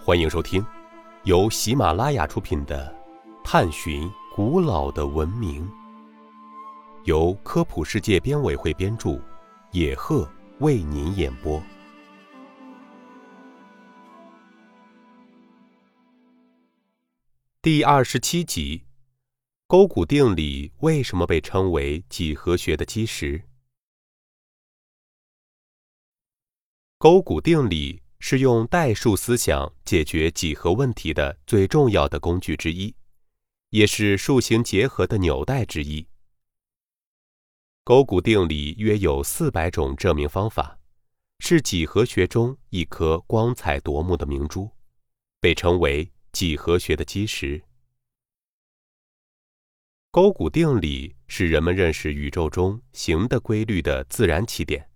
欢迎收听由喜马拉雅出品的《探寻古老的文明》，由科普世界编委会编著，野鹤为您演播。第二十七集：勾股定理为什么被称为几何学的基石？勾股定理是用代数思想解决几何问题的最重要的工具之一，也是数形结合的纽带之一。勾股定理约有四百种证明方法，是几何学中一颗光彩夺目的明珠，被称为几何学的基石。勾股定理是人们认识宇宙中形的规律的自然起点。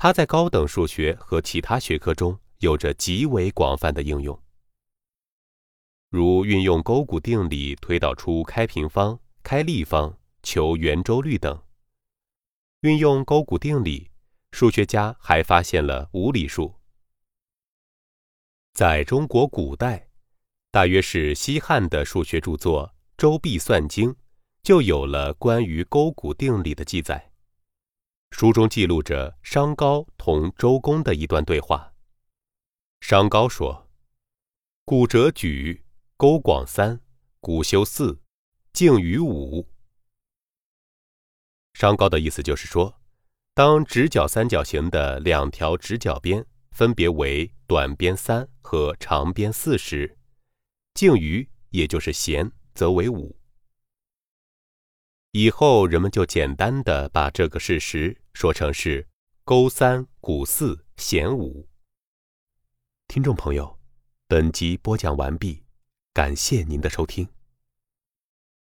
它在高等数学和其他学科中有着极为广泛的应用，如运用勾股定理推导出开平方、开立方、求圆周率等。运用勾股定理，数学家还发现了无理数。在中国古代，大约是西汉的数学著作《周必算经》就有了关于勾股定理的记载。书中记录着商高同周公的一段对话。商高说：“古者举，勾广三，古修四，径于五。”商高的意思就是说，当直角三角形的两条直角边分别为短边三和长边四时，径于也就是弦则为五。以后人们就简单的把这个事实说成是勾三股四弦五。听众朋友，本集播讲完毕，感谢您的收听。